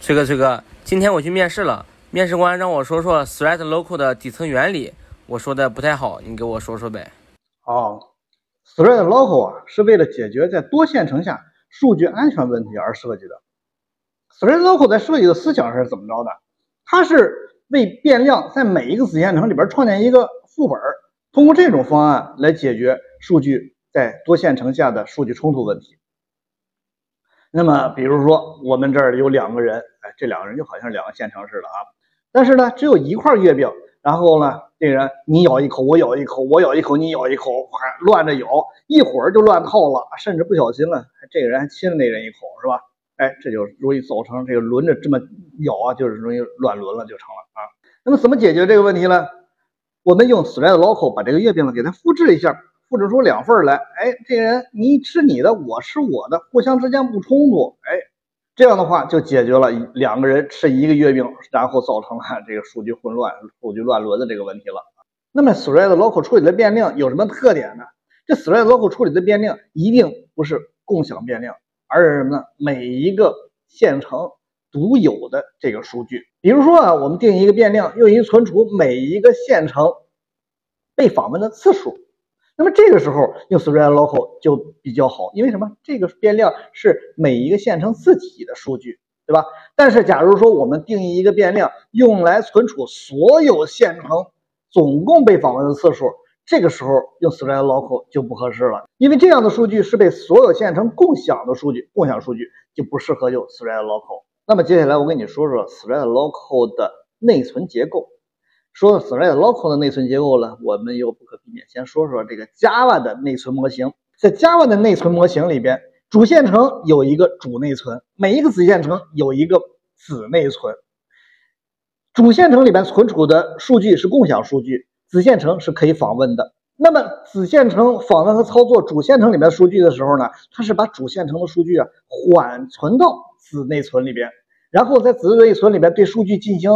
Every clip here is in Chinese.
崔哥，崔哥，今天我去面试了，面试官让我说说 thread local 的底层原理，我说的不太好，你给我说说呗。哦，thread local 啊，是为了解决在多线程下数据安全问题而设计的。thread local 在设计的思想是怎么着的？它是为变量在每一个子线程里边创建一个副本，通过这种方案来解决数据在多线程下的数据冲突问题。那么，比如说我们这儿有两个人，哎，这两个人就好像两个线程似的啊。但是呢，只有一块月饼，然后呢，这人你咬一口，我咬一口，我咬一口，你咬一口，还乱着咬，一会儿就乱套了，甚至不小心了，这个人还亲了那人一口，是吧？哎，这就容易造成这个轮着这么咬啊，就是容易乱轮了，就成了啊。那么怎么解决这个问题呢？我们用 thread local 把这个月饼呢给它复制一下。复制出两份来，哎，这人你吃你的，我吃我的，互相之间不冲突，哎，这样的话就解决了两个人吃一个月饼，然后造成了这个数据混乱、数据乱伦的这个问题了。那么 thread local 处理的变量有什么特点呢？这 thread local 处理的变量一定不是共享变量，而是什么呢？每一个线程独有的这个数据。比如说啊，我们定一个变量，用于存储每一个线程被访问的次数。那么这个时候用 thread local 就比较好，因为什么？这个变量是每一个线程自己的数据，对吧？但是假如说我们定义一个变量用来存储所有线程总共被访问的次数，这个时候用 thread local 就不合适了，因为这样的数据是被所有线程共享的数据，共享数据就不适合用 thread local。那么接下来我跟你说说 thread local 的内存结构。说到 thread local 的内存结构呢，我们又不可避免先说说这个 Java 的内存模型。在 Java 的内存模型里边，主线程有一个主内存，每一个子线程有一个子内存。主线程里边存储的数据是共享数据，子线程是可以访问的。那么子线程访问和操作主线程里面数据的时候呢，它是把主线程的数据啊缓存到子内存里边，然后在子内存里边对数据进行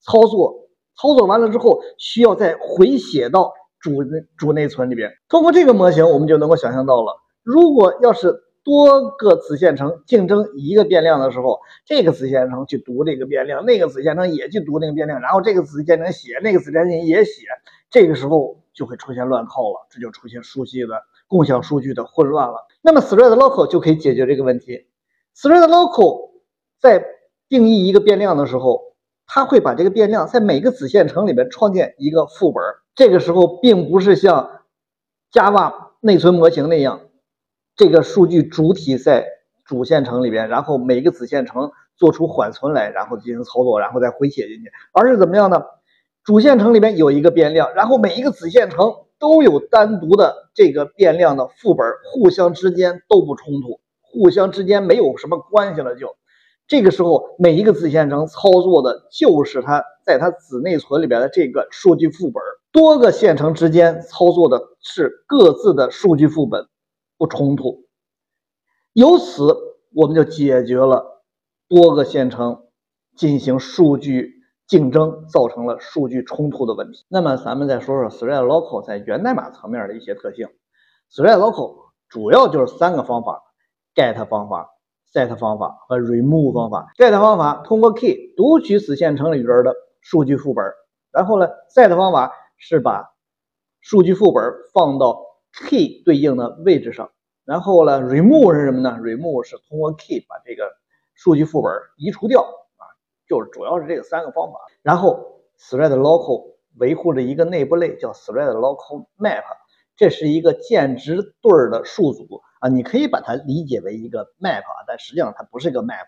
操作。操作完了之后，需要再回写到主主内存里边。通过这个模型，我们就能够想象到了，如果要是多个子线程竞争一个变量的时候，这个子线程去读这个变量，那个子线程也去读那个变量，然后这个子线程写，那个子线程也写，这个时候就会出现乱套了，这就出现数据的共享数据的混乱了。那么 thread local 就可以解决这个问题。thread local 在定义一个变量的时候。它会把这个变量在每个子线程里面创建一个副本，这个时候并不是像 Java 内存模型那样，这个数据主体在主线程里边，然后每个子线程做出缓存来，然后进行操作，然后再回写进去，而是怎么样呢？主线程里面有一个变量，然后每一个子线程都有单独的这个变量的副本，互相之间都不冲突，互相之间没有什么关系了就。这个时候，每一个子线程操作的就是它在它子内存里边的这个数据副本，多个线程之间操作的是各自的数据副本，不冲突。由此，我们就解决了多个线程进行数据竞争造成了数据冲突的问题。那么，咱们再说说 thread local 在源代码层面的一些特性。thread local 主要就是三个方法：get 方法。Set 方法和 remove 方法。get 方法通过 key 读取子线程里边的数据副本，然后呢，set 方法是把数据副本放到 key 对应的位置上，然后呢，remove 是什么呢？remove 是通过 key 把这个数据副本移除掉啊，就是主要是这个三个方法。然后 thread local 维护着一个内部类叫 thread local map，这是一个键值对儿的数组。啊，你可以把它理解为一个 map 啊，但实际上它不是一个 map，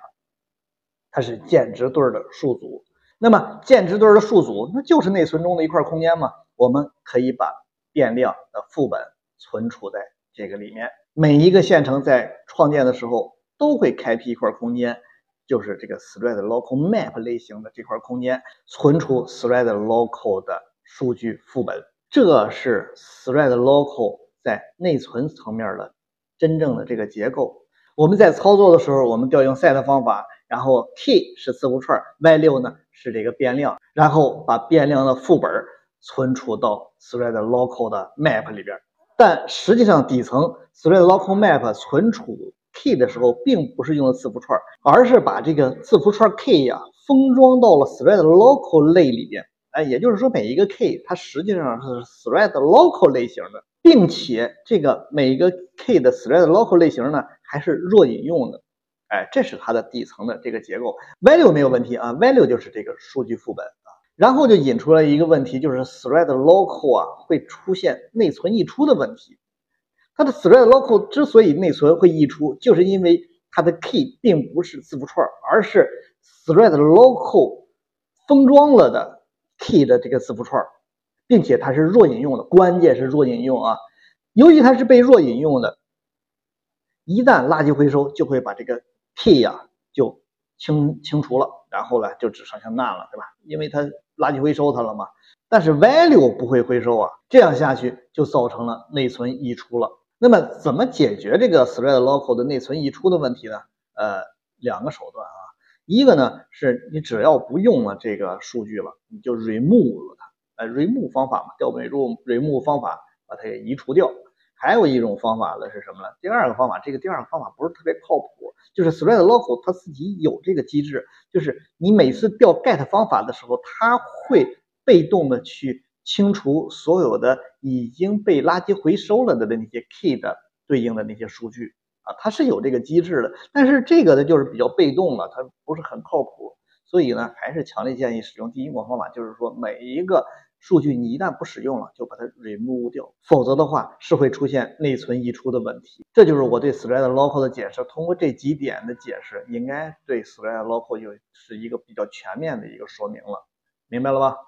它是键值对儿的数组。那么键值对儿的数组，那就是内存中的一块空间嘛。我们可以把变量的副本存储在这个里面。每一个线程在创建的时候都会开辟一块空间，就是这个 thread local map 类型的这块空间，存储 thread local 的数据副本。这是 thread local 在内存层面的。真正的这个结构，我们在操作的时候，我们调用 set 方法，然后 key 是字符串，value 呢是这个变量，然后把变量的副本存储到 thread local 的 map 里边。但实际上底层 thread local map 存储 key 的时候，并不是用的字符串，而是把这个字符串 key 呀封装到了 thread local 类里边。哎，也就是说，每一个 key 它实际上是 thread local 类型的，并且这个每一个 key 的 thread local 类型呢，还是弱引用的。哎，这是它的底层的这个结构。value 没有问题啊，value 就是这个数据副本啊。然后就引出了一个问题，就是 thread local 啊会出现内存溢出的问题。它的 thread local 之所以内存会溢出，就是因为它的 key 并不是字符串，而是 thread local 封装了的 key 的这个字符串，并且它是弱引用的。关键是弱引用啊，由于它是被弱引用的，一旦垃圾回收，就会把这个 key 呀就清清除了，然后呢就只剩下 none 了，对吧？因为它垃圾回收它了嘛。但是 value 不会回收啊，这样下去就造成了内存溢出了。那么怎么解决这个 thread local 的内存溢出的问题呢？呃，两个手段啊，一个呢是你只要不用了这个数据了，你就 remove 它，呃，remove 方法嘛，调本入 remove 方法把它给移除掉。还有一种方法呢是什么呢？第二个方法，这个第二个方法不是特别靠谱，就是 thread local 它自己有这个机制，就是你每次调 get 方法的时候，它会被动的去。清除所有的已经被垃圾回收了的的那些 key 的对应的那些数据啊，它是有这个机制的，但是这个呢就是比较被动了，它不是很靠谱，所以呢还是强烈建议使用第一种方法，就是说每一个数据你一旦不使用了，就把它 remove 掉，否则的话是会出现内存溢出的问题。这就是我对 thread local 的解释，通过这几点的解释，应该对 thread local 有是一个比较全面的一个说明了，明白了吧？